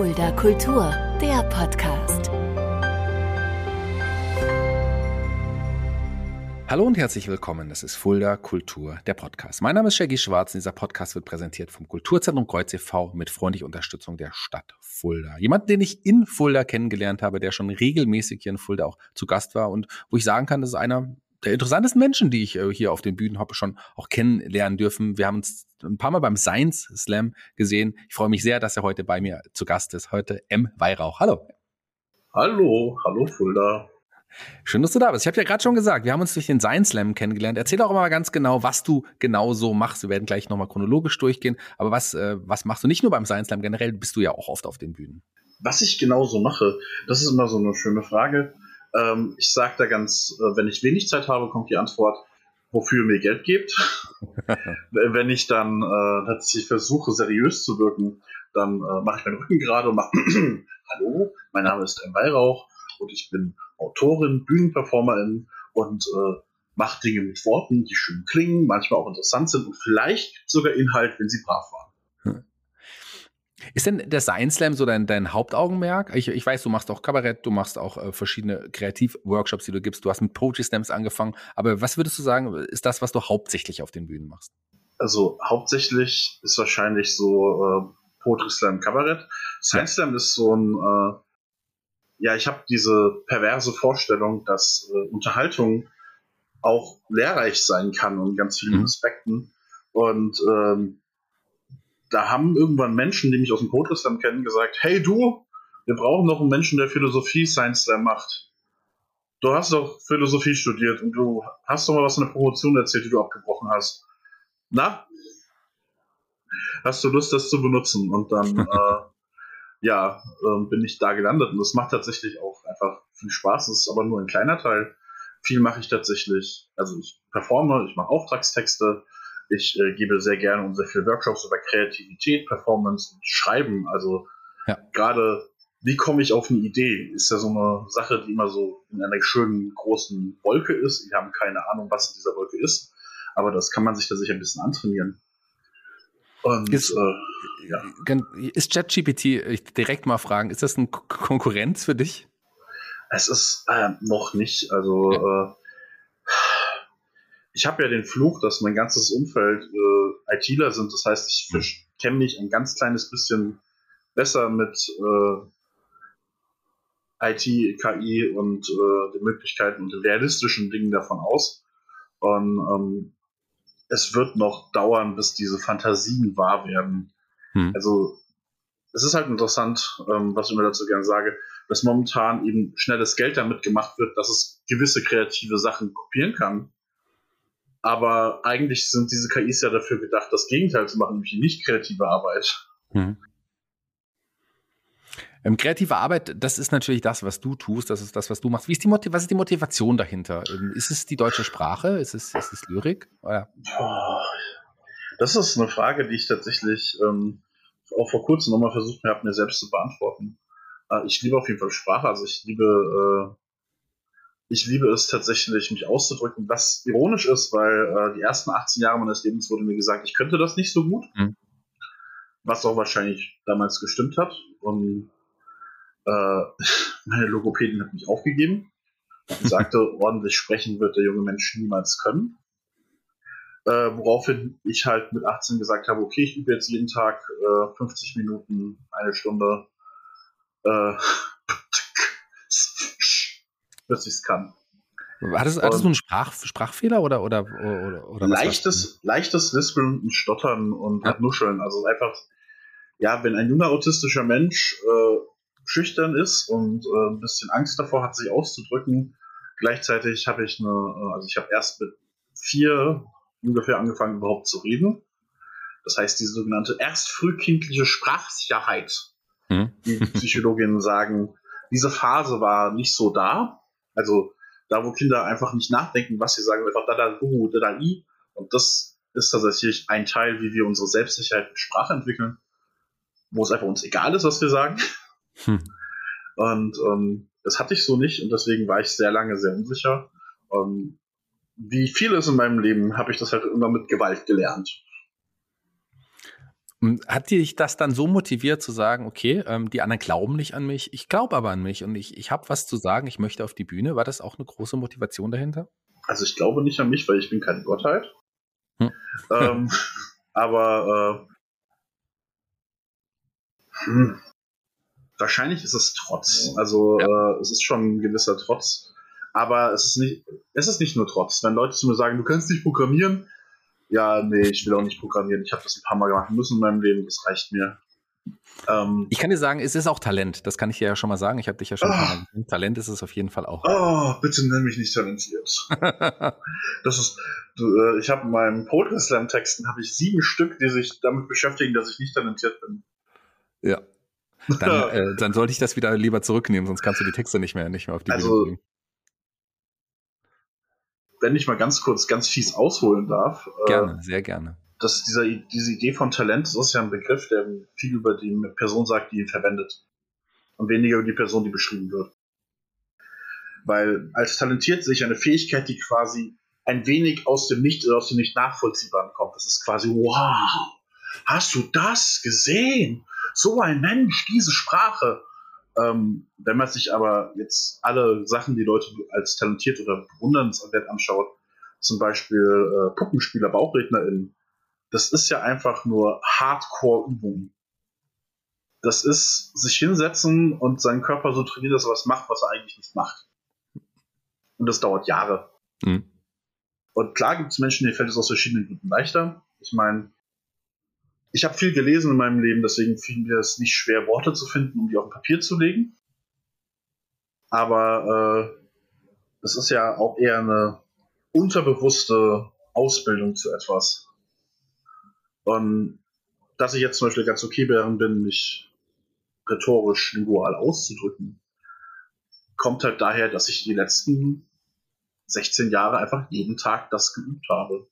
Fulda Kultur, der Podcast. Hallo und herzlich willkommen. Das ist Fulda Kultur, der Podcast. Mein Name ist Shaggy Schwarz und dieser Podcast wird präsentiert vom Kulturzentrum Kreuz e.V. mit freundlicher Unterstützung der Stadt Fulda. Jemand, den ich in Fulda kennengelernt habe, der schon regelmäßig hier in Fulda auch zu Gast war und wo ich sagen kann, das ist einer der interessantesten Menschen, die ich äh, hier auf den Bühnen habe, schon auch kennenlernen dürfen. Wir haben uns ein paar Mal beim Science Slam gesehen. Ich freue mich sehr, dass er heute bei mir zu Gast ist. Heute M. Weihrauch. Hallo. Hallo, hallo Fulda. Schön, dass du da bist. Ich habe ja gerade schon gesagt, wir haben uns durch den Science Slam kennengelernt. Erzähl doch mal ganz genau, was du genau so machst. Wir werden gleich nochmal chronologisch durchgehen. Aber was, äh, was machst du nicht nur beim Science Slam? Generell bist du ja auch oft auf den Bühnen. Was ich genau so mache, das ist immer so eine schöne Frage. Ähm, ich sage da ganz, äh, wenn ich wenig Zeit habe, kommt die Antwort, wofür ihr mir Geld gebt. wenn ich dann äh, tatsächlich versuche, seriös zu wirken, dann äh, mache ich meinen Rücken gerade und mache Hallo, mein Name ist M. Weihrauch und ich bin Autorin, Bühnenperformerin und äh, mache Dinge mit Worten, die schön klingen, manchmal auch interessant sind und vielleicht sogar Inhalt, wenn sie brav waren. Ist denn der Science Slam so dein, dein Hauptaugenmerk? Ich, ich weiß, du machst auch Kabarett, du machst auch äh, verschiedene Kreativworkshops, die du gibst. Du hast mit Poetry Slams angefangen. Aber was würdest du sagen, ist das, was du hauptsächlich auf den Bühnen machst? Also hauptsächlich ist wahrscheinlich so äh, Poetry Slam Kabarett. Science Slam ist so ein, äh, ja, ich habe diese perverse Vorstellung, dass äh, Unterhaltung auch lehrreich sein kann in ganz vielen mhm. Aspekten. Und ähm, da haben irgendwann Menschen, die mich aus dem Poetry Slam kennen, gesagt, hey du, wir brauchen noch einen Menschen, der Philosophie Science Slam macht. Du hast doch Philosophie studiert und du hast doch mal was in der Promotion erzählt, die du abgebrochen hast. Na? Hast du Lust, das zu benutzen? Und dann, äh, ja, äh, bin ich da gelandet. Und das macht tatsächlich auch einfach viel Spaß. Das ist aber nur ein kleiner Teil. Viel mache ich tatsächlich. Also ich performe, ich mache Auftragstexte, ich äh, gebe sehr gerne und sehr viele Workshops über Kreativität, Performance und Schreiben. Also ja. gerade, wie komme ich auf eine Idee, ist ja so eine Sache, die immer so in einer schönen großen Wolke ist. Wir haben keine Ahnung, was in dieser Wolke ist, aber das kann man sich da sicher ein bisschen antrainieren. Und, ist, äh, ja. ist ChatGPT, ich direkt mal fragen, ist das eine Konkurrenz für dich? Es ist äh, noch nicht. Also ja. äh, ich habe ja den Fluch, dass mein ganzes Umfeld äh, ITler sind. Das heißt, ich hm. kenne mich ein ganz kleines bisschen besser mit äh, IT, KI und äh, den Möglichkeiten und den realistischen Dingen davon aus. Und ähm, es wird noch dauern, bis diese Fantasien wahr werden. Hm. Also es ist halt interessant, ähm, was ich mir dazu gerne sage, dass momentan eben schnelles Geld damit gemacht wird, dass es gewisse kreative Sachen kopieren kann. Aber eigentlich sind diese KIs ja dafür gedacht, das Gegenteil zu machen, nämlich nicht kreative Arbeit. Hm. Ähm, kreative Arbeit, das ist natürlich das, was du tust, das ist das, was du machst. Wie ist die was ist die Motivation dahinter? Ähm, ist es die deutsche Sprache? Ist es, ist es Lyrik? Oder? Das ist eine Frage, die ich tatsächlich ähm, auch vor kurzem nochmal versucht habe, mir selbst zu beantworten. Äh, ich liebe auf jeden Fall Sprache, also ich liebe äh, ich liebe es tatsächlich, mich auszudrücken, was ironisch ist, weil äh, die ersten 18 Jahre meines Lebens wurde mir gesagt, ich könnte das nicht so gut. Mhm. Was auch wahrscheinlich damals gestimmt hat. Und äh, meine Logopädin hat mich aufgegeben und sagte, ordentlich sprechen wird der junge Mensch niemals können. Äh, woraufhin ich halt mit 18 gesagt habe, okay, ich übe jetzt jeden Tag äh, 50 Minuten, eine Stunde. Äh, dass ich es kann. Hattest, hattest du einen Sprach, Sprachfehler oder, oder, oder, oder leichtes, leichtes Lispeln und Stottern und ja. Nuscheln. Also einfach, ja, wenn ein junger autistischer Mensch äh, schüchtern ist und äh, ein bisschen Angst davor hat, sich auszudrücken, gleichzeitig habe ich eine, äh, also ich habe erst mit vier ungefähr angefangen überhaupt zu reden. Das heißt, die sogenannte erst frühkindliche Sprachsicherheit, hm. die Psychologinnen sagen, diese Phase war nicht so da. Also da, wo Kinder einfach nicht nachdenken, was sie sagen, einfach da, da, hu, da, da, i. Und das ist tatsächlich ein Teil, wie wir unsere Selbstsicherheit mit Sprache entwickeln, wo es einfach uns egal ist, was wir sagen. Hm. Und ähm, das hatte ich so nicht und deswegen war ich sehr lange sehr unsicher. Und wie vieles in meinem Leben habe ich das halt immer mit Gewalt gelernt. Hat dich das dann so motiviert zu sagen, okay, ähm, die anderen glauben nicht an mich, ich glaube aber an mich und ich, ich habe was zu sagen, ich möchte auf die Bühne. War das auch eine große Motivation dahinter? Also ich glaube nicht an mich, weil ich bin keine Gottheit. Hm. Ähm, aber äh, hm, wahrscheinlich ist es Trotz. Also ja. äh, es ist schon ein gewisser Trotz. Aber es ist nicht, es ist nicht nur Trotz. Wenn Leute zu mir sagen, du kannst nicht programmieren, ja, nee, ich will auch nicht programmieren. Ich habe das ein paar Mal machen müssen in meinem Leben, das reicht mir. Ähm, ich kann dir sagen, es ist auch Talent. Das kann ich dir ja schon mal sagen. Ich habe dich ja schon oh, mal. Talent ist es auf jeden Fall auch. Oh, bitte nenn mich nicht talentiert. das ist, du, äh, ich habe in meinen Poetry Slam Texten habe ich sieben Stück, die sich damit beschäftigen, dass ich nicht talentiert bin. Ja. Dann, äh, dann sollte ich das wieder lieber zurücknehmen, sonst kannst du die Texte nicht mehr, nicht mehr auf die also, Bühne bringen wenn ich mal ganz kurz ganz fies ausholen darf. Äh, gerne, äh, sehr gerne. Das, dieser, diese Idee von Talent, das ist ja ein Begriff, der viel über die Person sagt, die ihn verwendet. Und weniger über die Person, die beschrieben wird. Weil als talentiert sich eine Fähigkeit, die quasi ein wenig aus dem Nicht, aus dem Nicht nachvollziehbaren kommt. Das ist quasi, wow, hast du das gesehen? So ein Mensch, diese Sprache. Ähm, wenn man sich aber jetzt alle Sachen, die Leute als talentiert oder bewundernswert anschaut, zum Beispiel äh, Puppenspieler, BauchrednerInnen, das ist ja einfach nur Hardcore-Übung. Das ist sich hinsetzen und seinen Körper so trainieren, dass er was macht, was er eigentlich nicht macht. Und das dauert Jahre. Mhm. Und klar gibt es Menschen, denen fällt es aus verschiedenen Gründen leichter. Ich meine, ich habe viel gelesen in meinem Leben, deswegen fiel mir es nicht schwer, Worte zu finden, um die auf Papier zu legen. Aber äh, es ist ja auch eher eine unterbewusste Ausbildung zu etwas. Und dass ich jetzt zum Beispiel ganz okay darin bin, mich rhetorisch lingual auszudrücken, kommt halt daher, dass ich die letzten 16 Jahre einfach jeden Tag das geübt habe.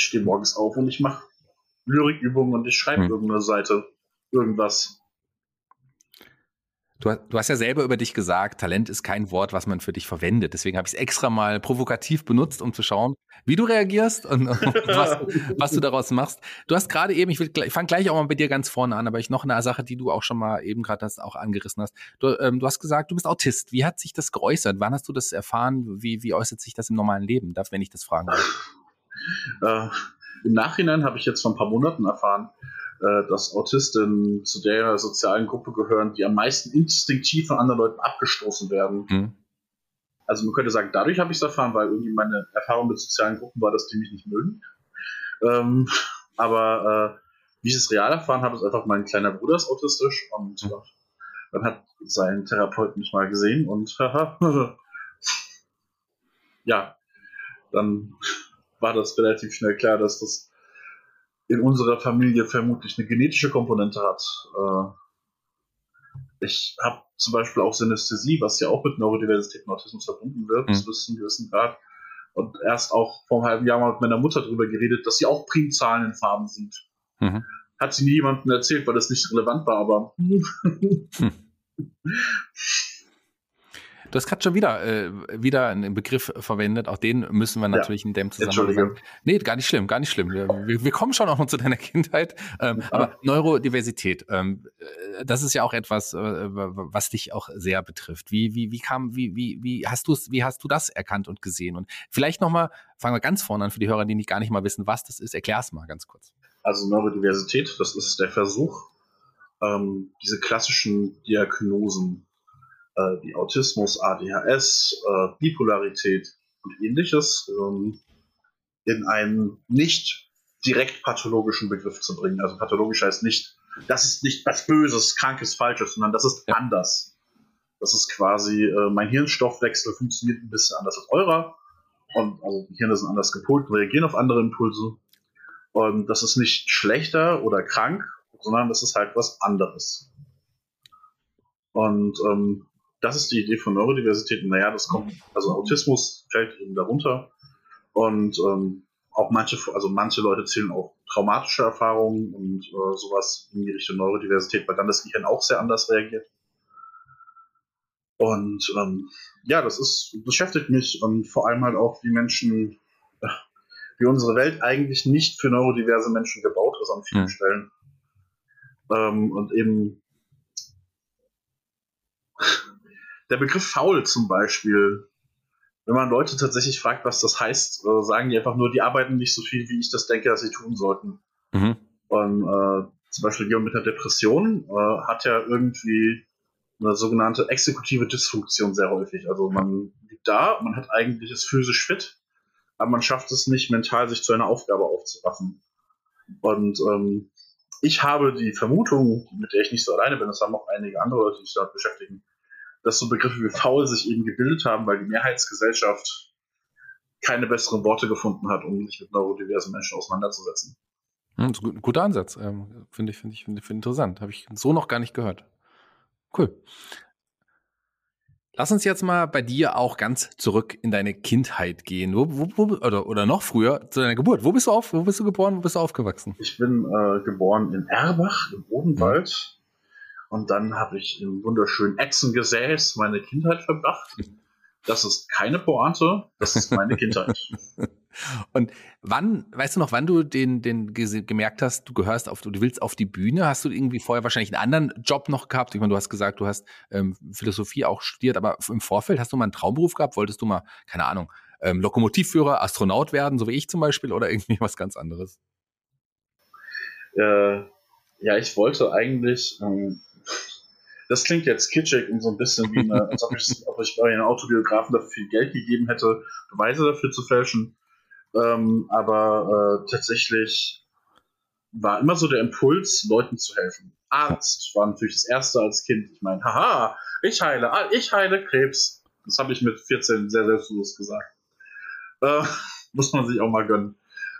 Ich stehe morgens auf und ich mache Lyrikübungen und ich schreibe hm. irgendeine Seite. Irgendwas. Du, du, hast ja selber über dich gesagt, Talent ist kein Wort, was man für dich verwendet. Deswegen habe ich es extra mal provokativ benutzt, um zu schauen, wie du reagierst und, und was, was, du daraus machst. Du hast gerade eben, ich, ich fange gleich auch mal bei dir ganz vorne an, aber ich noch eine Sache, die du auch schon mal eben gerade das auch angerissen hast. Du, ähm, du, hast gesagt, du bist Autist. Wie hat sich das geäußert? Wann hast du das erfahren? Wie, wie äußert sich das im normalen Leben? Darf, wenn ich das fragen darf? Äh, Im Nachhinein habe ich jetzt vor ein paar Monaten erfahren, äh, dass Autisten zu der sozialen Gruppe gehören, die am meisten instinktiv von anderen Leuten abgestoßen werden. Mhm. Also man könnte sagen, dadurch habe ich es erfahren, weil irgendwie meine Erfahrung mit sozialen Gruppen war, dass die mich nicht mögen. Ähm, aber äh, wie ich es real erfahren habe, ist einfach mein kleiner Bruder ist autistisch und mhm. dann hat sein Therapeut mich mal gesehen und ja, dann war das relativ schnell klar, dass das in unserer Familie vermutlich eine genetische Komponente hat. Äh, ich habe zum Beispiel auch Synästhesie, was ja auch mit Neurodiversität und Autismus verbunden wird, mhm. bis zu einem gewissen Grad. Und erst auch vor einem halben Jahr mal mit meiner Mutter darüber geredet, dass sie auch Primzahlen in Farben sieht. Mhm. Hat sie nie jemandem erzählt, weil das nicht relevant war, aber. Hm. Du hast gerade schon wieder, äh, wieder einen Begriff verwendet, auch den müssen wir natürlich ja. in dem Zusammenhang sagen. Nee, gar nicht schlimm, gar nicht schlimm. Wir, wir kommen schon auch noch zu deiner Kindheit. Ähm, ja. Aber Neurodiversität, ähm, äh, das ist ja auch etwas, äh, was dich auch sehr betrifft. Wie, wie, wie kam, wie, wie, wie hast du wie hast du das erkannt und gesehen? Und vielleicht nochmal, fangen wir ganz vorne an für die Hörer, die nicht gar nicht mal wissen, was das ist. Erklär es mal ganz kurz. Also Neurodiversität, das ist der Versuch, ähm, diese klassischen Diagnosen äh, wie Autismus, ADHS, äh, Bipolarität und ähnliches ähm, in einen nicht direkt pathologischen Begriff zu bringen. Also pathologisch heißt nicht, das ist nicht was Böses, Krankes, Falsches, sondern das ist ja. anders. Das ist quasi, äh, mein Hirnstoffwechsel funktioniert ein bisschen anders als eurer. Und also die Hirne sind anders gepolt, reagieren auf andere Impulse. Und das ist nicht schlechter oder krank, sondern das ist halt was anderes. Und ähm, das ist die Idee von Neurodiversität. Naja, das kommt, also Autismus fällt eben darunter. Und ähm, auch manche, also manche Leute zählen auch traumatische Erfahrungen und äh, sowas in die Richtung Neurodiversität, weil dann das Gehirn auch sehr anders reagiert. Und ähm, ja, das ist beschäftigt mich und vor allem halt auch, wie Menschen, wie unsere Welt eigentlich nicht für neurodiverse Menschen gebaut ist an vielen mhm. Stellen. Ähm, und eben der Begriff faul zum Beispiel, wenn man Leute tatsächlich fragt, was das heißt, äh, sagen die einfach nur, die arbeiten nicht so viel, wie ich das denke, dass sie tun sollten. Mhm. Und äh, zum Beispiel jemand mit einer Depression äh, hat ja irgendwie eine sogenannte exekutive Dysfunktion sehr häufig. Also man liegt da, man hat eigentlich ist physisch fit, aber man schafft es nicht mental, sich zu einer Aufgabe aufzuraffen. Und ähm, ich habe die Vermutung, mit der ich nicht so alleine bin, das haben auch einige andere Leute, die sich damit beschäftigen, dass so Begriffe wie faul sich eben gebildet haben, weil die Mehrheitsgesellschaft keine besseren Worte gefunden hat, um sich mit neurodiversen Menschen auseinanderzusetzen. Hm, das ist ein guter Ansatz. Ähm, finde ich, finde ich, finde ich interessant. Habe ich so noch gar nicht gehört. Cool. Lass uns jetzt mal bei dir auch ganz zurück in deine Kindheit gehen. Wo, wo, wo, oder, oder noch früher zu deiner Geburt. Wo bist du auf? Wo bist du geboren? Wo bist du aufgewachsen? Ich bin äh, geboren in Erbach im Odenwald. Und dann habe ich im wunderschönen Echsengesäß meine Kindheit verbracht. Das ist keine Pointe, das ist meine Kindheit. Und wann, weißt du noch, wann du den, den gemerkt hast, du gehörst auf, du willst auf die Bühne? Hast du irgendwie vorher wahrscheinlich einen anderen Job noch gehabt? Ich meine, du hast gesagt, du hast ähm, Philosophie auch studiert, aber im Vorfeld hast du mal einen Traumberuf gehabt? Wolltest du mal, keine Ahnung, ähm, Lokomotivführer, Astronaut werden, so wie ich zum Beispiel, oder irgendwie was ganz anderes? Äh, ja, ich wollte eigentlich, ähm, das klingt jetzt kitschig und so ein bisschen wie eine, als ob ich, ob ich bei einem Autobiografen dafür viel Geld gegeben hätte, Beweise dafür zu fälschen. Ähm, aber äh, tatsächlich war immer so der Impuls, Leuten zu helfen. Arzt war natürlich das erste als Kind. Ich meine, haha, ich heile, ich heile Krebs. Das habe ich mit 14 sehr selbstbewusst gesagt. Äh, muss man sich auch mal gönnen.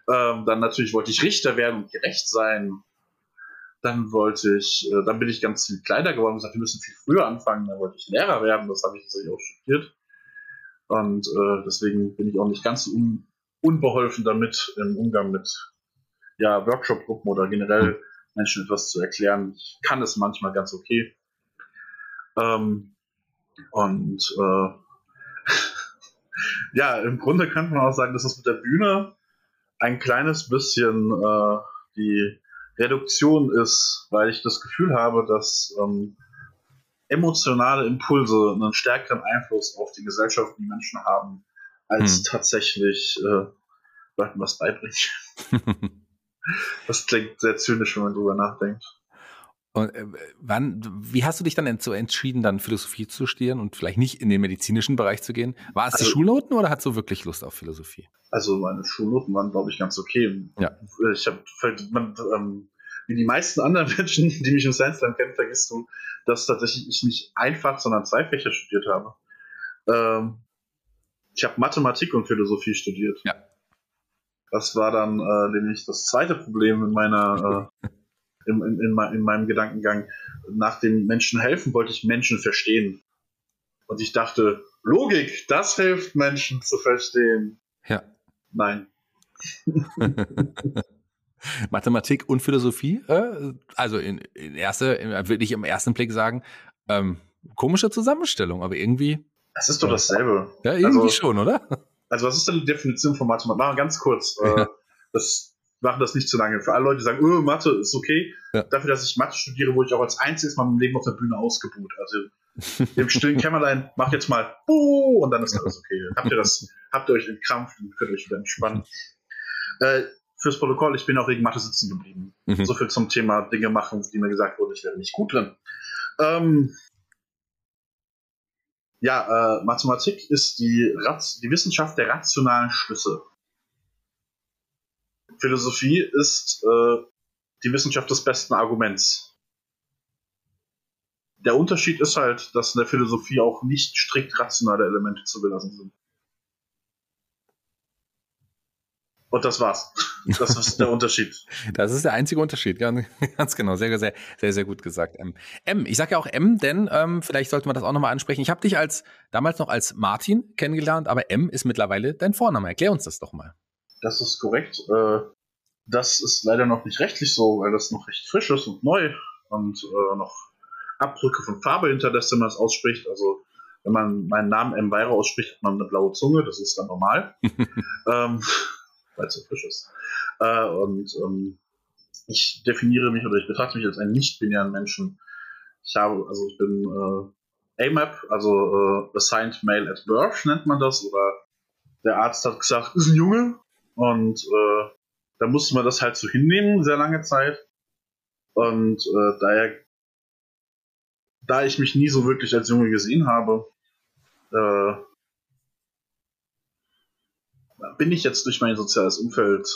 Ähm, dann natürlich wollte ich Richter werden und gerecht sein. Dann wollte ich, äh, dann bin ich ganz viel kleiner geworden und gesagt, wir müssen viel früher anfangen. Dann wollte ich Lehrer werden. Das habe ich natürlich auch studiert. Und äh, deswegen bin ich auch nicht ganz un unbeholfen damit im Umgang mit ja, Workshop-Gruppen oder generell Menschen etwas zu erklären. Ich kann es manchmal ganz okay. Ähm, und äh, ja, im Grunde kann man auch sagen, dass das mit der Bühne ein kleines bisschen äh, die Reduktion ist, weil ich das Gefühl habe, dass ähm, emotionale Impulse einen stärkeren Einfluss auf die Gesellschaft und die Menschen haben, als hm. tatsächlich äh, Leuten was beibringen. das klingt sehr zynisch, wenn man drüber nachdenkt. Und äh, wann, wie hast du dich dann so entschieden, dann Philosophie zu studieren und vielleicht nicht in den medizinischen Bereich zu gehen? War es also, die Schulnoten oder hast du wirklich Lust auf Philosophie? Also meine Schulnoten waren, glaube ich, ganz okay. Ja. Ich habe, ähm, wie die meisten anderen Menschen, die mich im Science Slam kennen, vergisst du, dass tatsächlich ich nicht einfach, sondern zwei Fächer studiert habe. Ähm, ich habe Mathematik und Philosophie studiert. Ja. Das war dann äh, nämlich das zweite Problem in meiner, äh, in, in, in, in, meinem Gedankengang. Nach dem Menschen helfen wollte ich Menschen verstehen. Und ich dachte, Logik, das hilft Menschen zu verstehen. Ja. Nein. Mathematik und Philosophie, äh, also in, in erste, würde ich im ersten Blick sagen, ähm, komische Zusammenstellung, aber irgendwie es ist doch dasselbe. Ja, irgendwie also, schon, oder? Also, was ist denn die Definition von Mathematik? Machen wir ganz kurz. Äh, das machen das nicht zu lange. Für alle Leute, die sagen, oh, Mathe ist okay. Ja. Dafür, dass ich Mathe studiere, wurde ich auch als einziges Mal im Leben auf der Bühne ausgebucht. Also im stillen Kämmerlein, macht jetzt mal Buh, und dann ist alles okay. habt ihr das, habt ihr euch im Krampf und könnt euch wieder entspannen. Äh, fürs Protokoll, ich bin auch wegen Mathe sitzen geblieben. Mhm. So viel zum Thema Dinge machen, die mir gesagt wurden, ich wäre nicht gut drin. Ähm, ja, äh, Mathematik ist die, die Wissenschaft der rationalen Schlüsse. Philosophie ist äh, die Wissenschaft des besten Arguments. Der Unterschied ist halt, dass in der Philosophie auch nicht strikt rationale Elemente zu belassen sind. Und das war's. Das ist der Unterschied. Das ist der einzige Unterschied, ja, ganz genau. Sehr, sehr, sehr, sehr gut gesagt. M. M. Ich sage ja auch M, denn ähm, vielleicht sollte man das auch nochmal ansprechen. Ich habe dich als damals noch als Martin kennengelernt, aber M ist mittlerweile dein Vorname. Erklär uns das doch mal. Das ist korrekt. Äh, das ist leider noch nicht rechtlich so, weil das noch recht frisch ist und neu und äh, noch Abdrücke von Farbe hinterlässt, wenn man es ausspricht. Also wenn man meinen Namen M. Weire ausspricht, hat man eine blaue Zunge, das ist dann normal. ähm, weil es so frisch ist. Äh, und ähm, ich definiere mich oder ich betrachte mich als einen nicht-binären Menschen. Ich habe, also ich bin äh, AMAP, also äh, Assigned Male at Birth nennt man das, oder der Arzt hat gesagt, ist ein Junge und äh, da musste man das halt so hinnehmen, sehr lange Zeit. Und äh, daher, da ich mich nie so wirklich als Junge gesehen habe, äh, bin ich jetzt durch mein soziales Umfeld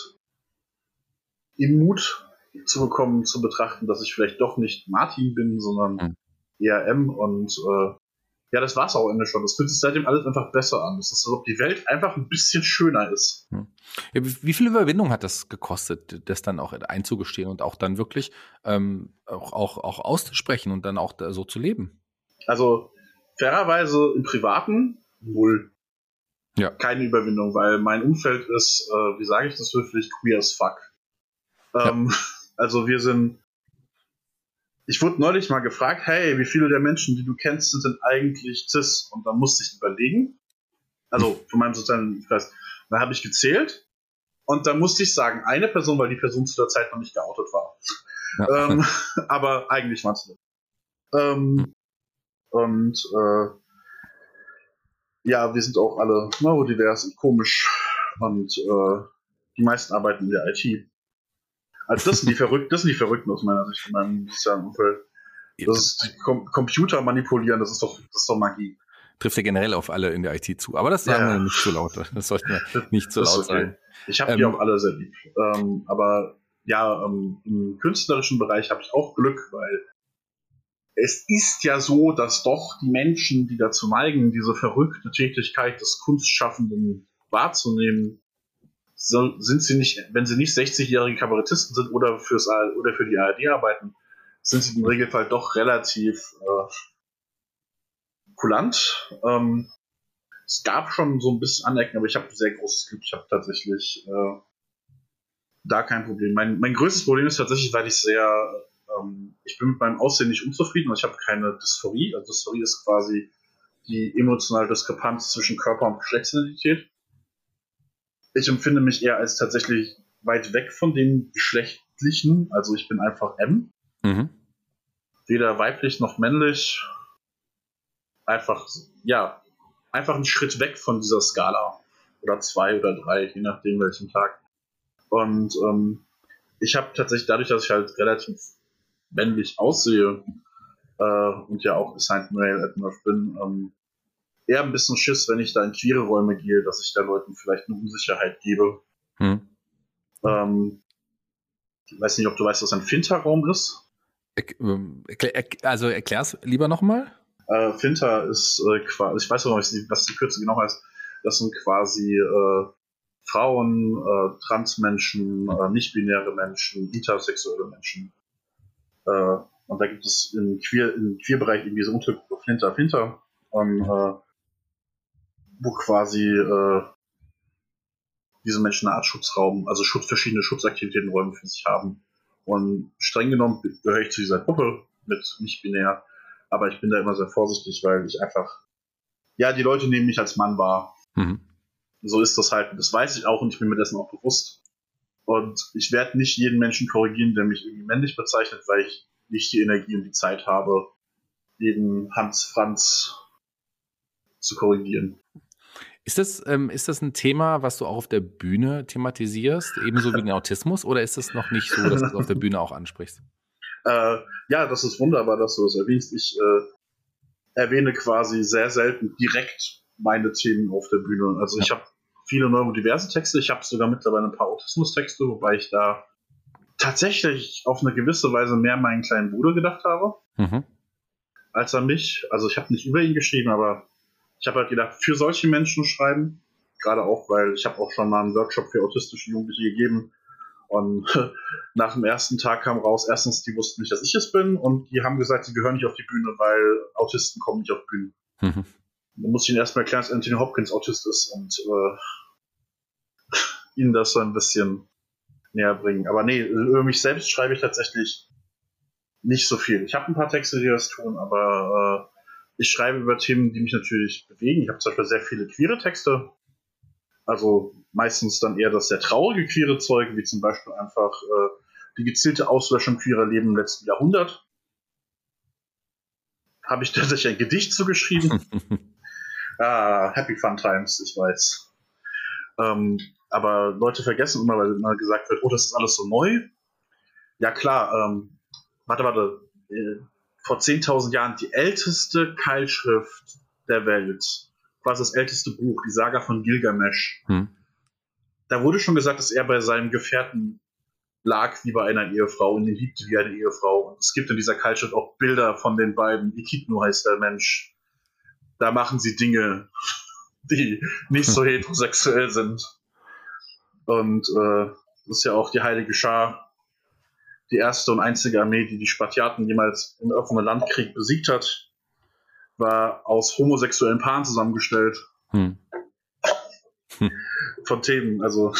in Mut zu bekommen, zu betrachten, dass ich vielleicht doch nicht Martin bin, sondern mhm. eher M und äh, ja, das war's auch Ende schon. Das fühlt sich seitdem alles einfach besser an. Es ist, als ob die Welt einfach ein bisschen schöner ist. Hm. Ja, wie viel Überwindung hat das gekostet, das dann auch einzugestehen und auch dann wirklich ähm, auch, auch, auch auszusprechen und dann auch so zu leben? Also fairerweise im Privaten null. Ja. Keine Überwindung, weil mein Umfeld ist, äh, wie sage ich das höflich, queer as fuck. Ähm, ja. Also wir sind ich wurde neulich mal gefragt, hey, wie viele der Menschen, die du kennst, sind denn eigentlich cis? Und da musste ich überlegen. Also von meinem sozialen Kreis. Da habe ich gezählt und da musste ich sagen, eine Person, weil die Person zu der Zeit noch nicht geoutet war. Ja. Ähm, aber eigentlich war es nicht. Ähm, und äh, ja, wir sind auch alle neurodivers und komisch und äh, die meisten arbeiten in der IT. Also das sind die Verrückten, das sind die Verrückten aus meiner Sicht in meinem sozialen Umfeld. Das ist Com Computer manipulieren, das ist doch, das ist doch Magie. Trifft ja generell auf alle in der IT zu. Aber das sagen ja. wir nicht zu laut. Das sollten wir nicht zu laut okay. sagen. Ich habe ähm, die auch alle sehr lieb. Ähm, aber ja, ähm, im künstlerischen Bereich habe ich auch Glück, weil es ist ja so, dass doch die Menschen, die dazu neigen, diese verrückte Tätigkeit des Kunstschaffenden wahrzunehmen, sind sie nicht, wenn sie nicht 60-jährige Kabarettisten sind oder fürs oder für die ARD arbeiten, sind sie im Regelfall doch relativ äh, kulant. Ähm, es gab schon so ein bisschen Anecken, aber ich habe sehr großes Glück. Ich habe tatsächlich äh, da kein Problem. Mein, mein größtes Problem ist tatsächlich, weil ich sehr, ähm, ich bin mit meinem Aussehen nicht unzufrieden und ich habe keine Dysphorie. Also Dysphorie ist quasi die emotionale Diskrepanz zwischen Körper und Geschlechtsidentität ich empfinde mich eher als tatsächlich weit weg von dem Geschlechtlichen. Also ich bin einfach M. Mhm. Weder weiblich noch männlich. Einfach, ja, einfach einen Schritt weg von dieser Skala. Oder zwei oder drei, je nachdem welchen Tag. Und ähm, ich habe tatsächlich dadurch, dass ich halt relativ männlich aussehe äh, und ja auch Assigned Male at bin, ähm, eher ein bisschen Schiss, wenn ich da in queere Räume gehe, dass ich da Leuten vielleicht eine Unsicherheit gebe. Hm. Ähm, ich weiß nicht, ob du weißt, was ein Finta-Raum ist. Ähm, also erklär's lieber nochmal. Äh, Finta ist äh, quasi, ich weiß noch nicht, was die Kürze genau heißt. Das sind quasi äh, Frauen, äh, Transmenschen, äh, nicht-binäre Menschen, intersexuelle Menschen. Äh, und da gibt es im Queer, im Queer-Bereich irgendwie diese Untergruppe Flinter, Finter. Und äh, wo quasi äh, diese Menschen eine Art Schutzraum, also Schutz, verschiedene Schutzaktivitätenräume für sich haben. Und streng genommen gehöre ich zu dieser Gruppe mit nicht binär, aber ich bin da immer sehr vorsichtig, weil ich einfach, ja, die Leute nehmen mich als Mann wahr. Mhm. So ist das halt. Das weiß ich auch und ich bin mir dessen auch bewusst. Und ich werde nicht jeden Menschen korrigieren, der mich irgendwie männlich bezeichnet, weil ich nicht die Energie und die Zeit habe, jeden Hans Franz zu korrigieren. Ist das, ähm, ist das ein Thema, was du auch auf der Bühne thematisierst, ebenso wie den Autismus, oder ist es noch nicht so, dass du es auf der Bühne auch ansprichst? Äh, ja, das ist wunderbar, dass du das erwähnst. Ich äh, erwähne quasi sehr selten direkt meine Themen auf der Bühne. Also ja. ich habe viele neurodiverse Texte, ich habe sogar mittlerweile ein paar Autismus-Texte, wobei ich da tatsächlich auf eine gewisse Weise mehr meinen kleinen Bruder gedacht habe, mhm. als an mich. Also ich habe nicht über ihn geschrieben, aber ich habe halt gedacht, für solche Menschen schreiben, gerade auch, weil ich habe auch schon mal einen Workshop für autistische Jugendliche gegeben und nach dem ersten Tag kam raus, erstens, die wussten nicht, dass ich es bin und die haben gesagt, sie gehören nicht auf die Bühne, weil Autisten kommen nicht auf Bühnen. Mhm. Da muss ich ihnen erstmal erklären, dass Anthony Hopkins Autist ist und äh, ihnen das so ein bisschen näher bringen. Aber nee, über mich selbst schreibe ich tatsächlich nicht so viel. Ich habe ein paar Texte, die das tun, aber äh, ich schreibe über Themen, die mich natürlich bewegen. Ich habe zum Beispiel sehr viele queere Texte. Also meistens dann eher das sehr traurige queere Zeug, wie zum Beispiel einfach äh, die gezielte Auslöschung queerer Leben im letzten Jahrhundert. Habe ich tatsächlich ein Gedicht zugeschrieben. ah, Happy Fun Times, ich weiß. Ähm, aber Leute vergessen immer, weil immer gesagt wird, oh, das ist alles so neu. Ja klar, ähm, warte, warte. Vor 10.000 Jahren die älteste Keilschrift der Welt, quasi das älteste Buch, die Saga von Gilgamesh. Hm. Da wurde schon gesagt, dass er bei seinem Gefährten lag wie bei einer Ehefrau und ihn liebte wie eine Ehefrau. Und es gibt in dieser Keilschrift auch Bilder von den beiden. Ikitnu heißt der Mensch. Da machen sie Dinge, die nicht so heterosexuell sind. Und äh, das ist ja auch die heilige Schar, die erste und einzige Armee, die die Spartiaten jemals im offenen Landkrieg besiegt hat, war aus homosexuellen Paaren zusammengestellt. Hm. Hm. Von Themen, also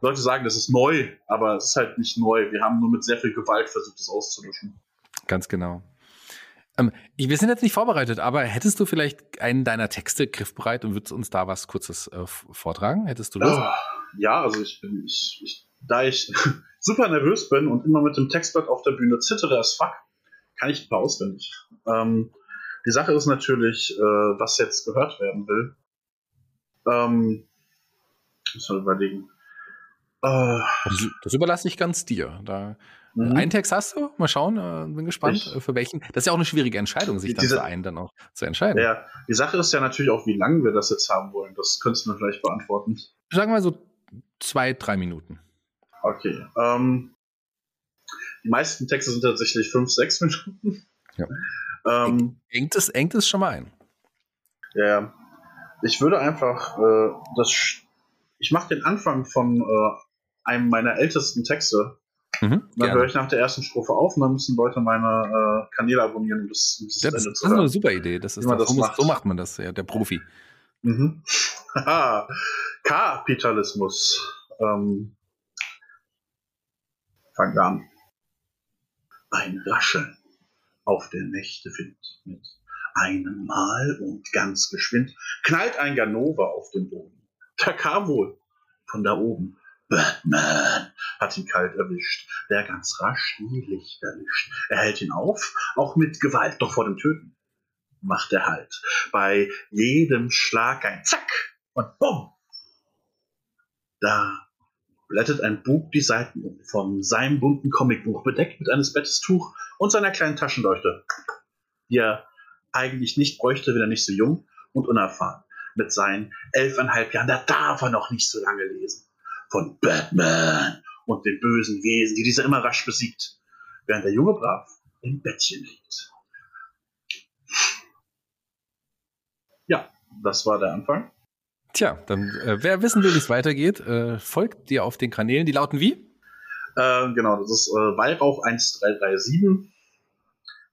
Leute sagen, das ist neu, aber es ist halt nicht neu. Wir haben nur mit sehr viel Gewalt versucht, das auszulöschen. Ganz genau. Ähm, wir sind jetzt nicht vorbereitet, aber hättest du vielleicht einen deiner Texte griffbereit und würdest uns da was Kurzes äh, vortragen? Hättest du Lust? Oh, ja, also ich bin, ich, ich, da ich super nervös bin und immer mit dem Textblatt auf der Bühne zittere as fuck, kann ich ein paar auswendig. Ähm, die Sache ist natürlich, äh, was jetzt gehört werden will. Ähm, muss man überlegen. Äh, das, das, überlasse ich ganz dir. Da, mhm. Einen Text hast du? Mal schauen, äh, bin gespannt, ich, äh, für welchen. Das ist ja auch eine schwierige Entscheidung, sich dann für einen dann auch zu entscheiden. Ja, die Sache ist ja natürlich auch, wie lange wir das jetzt haben wollen. Das könntest du mir vielleicht beantworten. Sagen wir so zwei, drei Minuten. Okay. Ähm, die meisten Texte sind tatsächlich fünf, sechs Minuten. Ja. Ähm, engt, es, engt es schon mal ein. Ja, ich würde einfach äh, das. Ich mache den Anfang von äh, einem meiner ältesten Texte. Mhm, dann höre ich nach der ersten Strophe auf und dann müssen Leute meine äh, Kanäle abonnieren, um das, um das, ja, das, das ist eine super Idee. Das ist das, das macht. So macht man das, ja, der Profi. Mhm. Kapitalismus. Ähm, an. Ein Rascheln auf der Nächte Wind mit einem Mal und ganz geschwind knallt ein Ganova auf den Boden. Da kam wohl von da oben Batman hat ihn kalt erwischt, der ganz rasch die Lichter wischt. Er hält ihn auf, auch mit Gewalt, doch vor dem Töten macht er Halt. Bei jedem Schlag ein Zack und Bumm. Da blättert ein Bub die Seiten um, von seinem bunten Comicbuch bedeckt mit eines Bettes Tuch und seiner kleinen Taschenleuchte, die er eigentlich nicht bräuchte, wenn er nicht so jung und unerfahren. Mit seinen elfeinhalb Jahren, da darf er noch nicht so lange lesen. Von Batman und den bösen Wesen, die dieser immer rasch besiegt, während der Junge brav im Bettchen liegt. Ja, das war der Anfang. Tja, dann äh, wer wissen will, wie es weitergeht, äh, folgt dir auf den Kanälen. Die lauten wie? Äh, genau, das ist äh, Weihrauch 1337,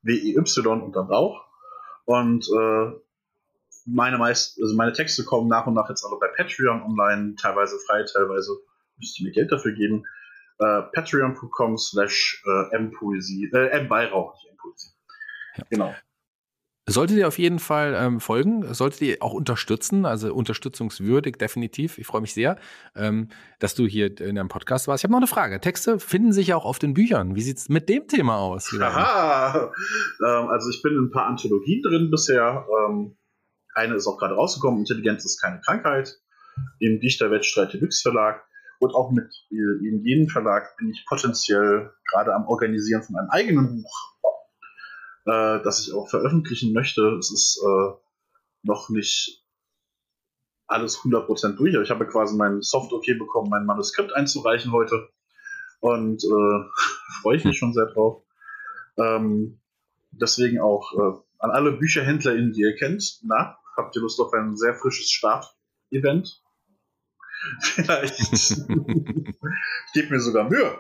WEY und dann Rauch. Und äh, meine meist, also meine Texte kommen nach und nach jetzt alle bei Patreon online, teilweise frei, teilweise müsste ich mir Geld dafür geben. Äh, Patreon.com slash äh, M-Poesie, äh, M-Weihrauch, nicht M-Poesie. Ja. Genau. Solltet ihr auf jeden Fall ähm, folgen, solltet ihr auch unterstützen, also unterstützungswürdig definitiv. Ich freue mich sehr, ähm, dass du hier in deinem Podcast warst. Ich habe noch eine Frage. Texte finden sich auch auf den Büchern. Wie sieht's mit dem Thema aus? Aha. Ähm, also ich bin in ein paar Anthologien drin bisher. Ähm, eine ist auch gerade rausgekommen, Intelligenz ist keine Krankheit, im Dichterwettstreit Deluxe Verlag. Und auch mit in jedem Verlag bin ich potenziell gerade am Organisieren von einem eigenen Buch äh, das ich auch veröffentlichen möchte. Es ist äh, noch nicht alles 100% durch, aber ich habe quasi mein Soft-Okay bekommen, mein Manuskript einzureichen heute. Und äh, freue ich mich schon sehr drauf. Ähm, deswegen auch äh, an alle BücherhändlerInnen, die ihr kennt, na, habt ihr Lust auf ein sehr frisches Start-Event? Vielleicht. ich gebe mir sogar Mühe.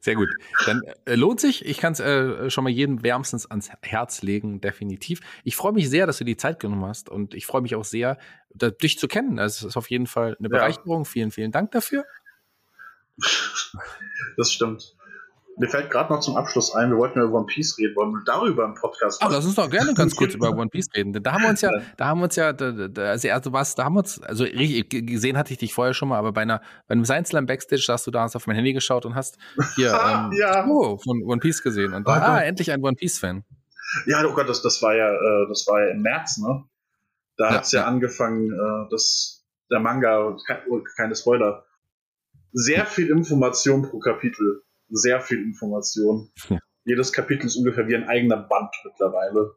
Sehr gut. Dann äh, lohnt sich. Ich kann es äh, schon mal jedem wärmstens ans Herz legen, definitiv. Ich freue mich sehr, dass du die Zeit genommen hast und ich freue mich auch sehr, da, dich zu kennen. Also, es ist auf jeden Fall eine Bereicherung. Ja. Vielen, vielen Dank dafür. Das stimmt. Mir fällt gerade noch zum Abschluss ein, wir wollten über One Piece reden, wollen wir darüber im Podcast Ach, lass uns doch gerne ganz kurz über One Piece reden. Da haben wir uns ja, da haben wir uns ja, da, da, also, also was, da haben wir uns, also richtig, gesehen hatte ich dich vorher schon mal, aber bei einer, bei einem Science Slam Backstage hast du da hast auf mein Handy geschaut und hast hier ähm, ja. oh, von One Piece gesehen und da, ah, endlich ein One Piece Fan. Ja, oh Gott, das, das war ja, äh, das war ja im März, ne? Da ja, hat's ja, ja angefangen, äh, dass der Manga, kein, keine Spoiler, sehr viel Information pro Kapitel. Sehr viel Information. Ja. Jedes Kapitel ist ungefähr wie ein eigener Band mittlerweile.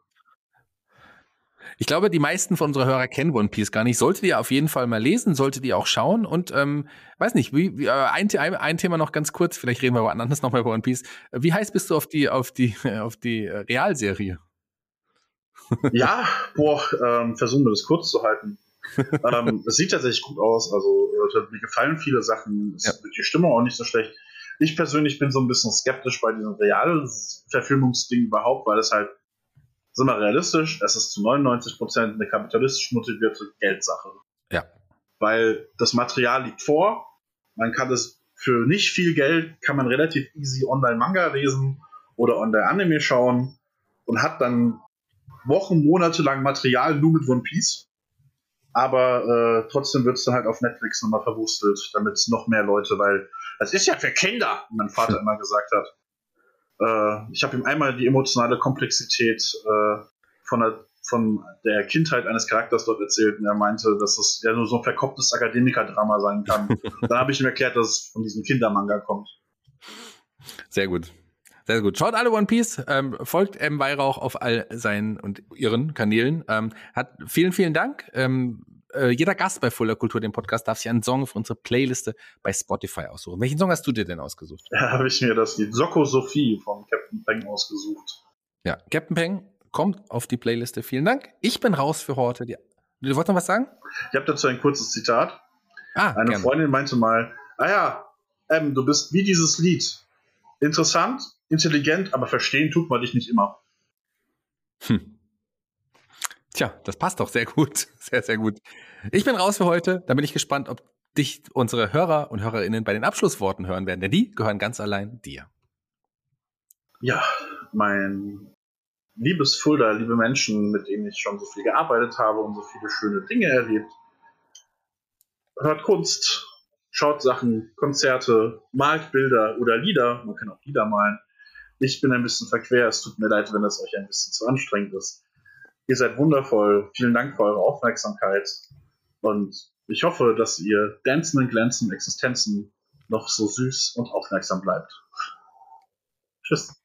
Ich glaube, die meisten von unserer Hörer kennen One Piece gar nicht. Solltet ihr auf jeden Fall mal lesen, solltet ihr auch schauen. Und ähm, weiß nicht, wie, wie, äh, ein, ein Thema noch ganz kurz, vielleicht reden wir aber anders nochmal über One Piece. Wie heiß bist du auf die, auf die, auf die äh, Realserie? ja, boah, ähm, versuchen wir das kurz zu halten. ähm, es sieht tatsächlich gut aus. Also äh, mir gefallen viele Sachen. Ja. Die Stimme auch nicht so schlecht. Ich persönlich bin so ein bisschen skeptisch bei diesem realen Verfilmungsding überhaupt, weil es halt, sind wir realistisch, es ist zu 99 Prozent eine kapitalistisch motivierte Geldsache. Ja. Weil das Material liegt vor, man kann es für nicht viel Geld, kann man relativ easy online Manga lesen oder online Anime schauen und hat dann Wochen, Monate lang Material nur mit One Piece aber äh, trotzdem wird es dann halt auf Netflix nochmal verwurstelt, damit noch mehr Leute, weil das ist ja für Kinder, wie mein Vater immer gesagt hat. Äh, ich habe ihm einmal die emotionale Komplexität äh, von, der, von der Kindheit eines Charakters dort erzählt und er meinte, dass es ja nur so ein verkopftes Akademikerdrama sein kann. dann habe ich ihm erklärt, dass es von diesem Kindermanga kommt. Sehr gut. Sehr gut. Schaut alle One Piece, ähm, folgt M. Weihrauch auf all seinen und ihren Kanälen. Ähm, hat vielen, vielen Dank. Ähm, äh, jeder Gast bei Fuller Kultur, dem Podcast, darf sich einen Song für unsere Playliste bei Spotify aussuchen. Welchen Song hast du dir denn ausgesucht? Ja, habe ich mir das Lied Socko Sophie von Captain Peng ausgesucht. Ja, Captain Peng kommt auf die Playliste. Vielen Dank. Ich bin raus für heute. Die, du wolltest noch was sagen? Ich habe dazu ein kurzes Zitat. Ah, Eine gerne. Freundin meinte mal, ah ja, ähm, du bist wie dieses Lied. Interessant, intelligent, aber verstehen tut man dich nicht immer. Hm. Tja, das passt doch sehr gut. Sehr, sehr gut. Ich bin raus für heute. Da bin ich gespannt, ob dich unsere Hörer und Hörerinnen bei den Abschlussworten hören werden, denn die gehören ganz allein dir. Ja, mein liebes Fulda, liebe Menschen, mit denen ich schon so viel gearbeitet habe und so viele schöne Dinge erlebt. Hört Kunst, schaut Sachen, Konzerte, malt Bilder oder Lieder. Man kann auch Lieder malen. Ich bin ein bisschen verquer. Es tut mir leid, wenn das euch ein bisschen zu anstrengend ist. Ihr seid wundervoll. Vielen Dank für eure Aufmerksamkeit. Und ich hoffe, dass ihr Dancen und Glänzen Existenzen noch so süß und aufmerksam bleibt. Tschüss.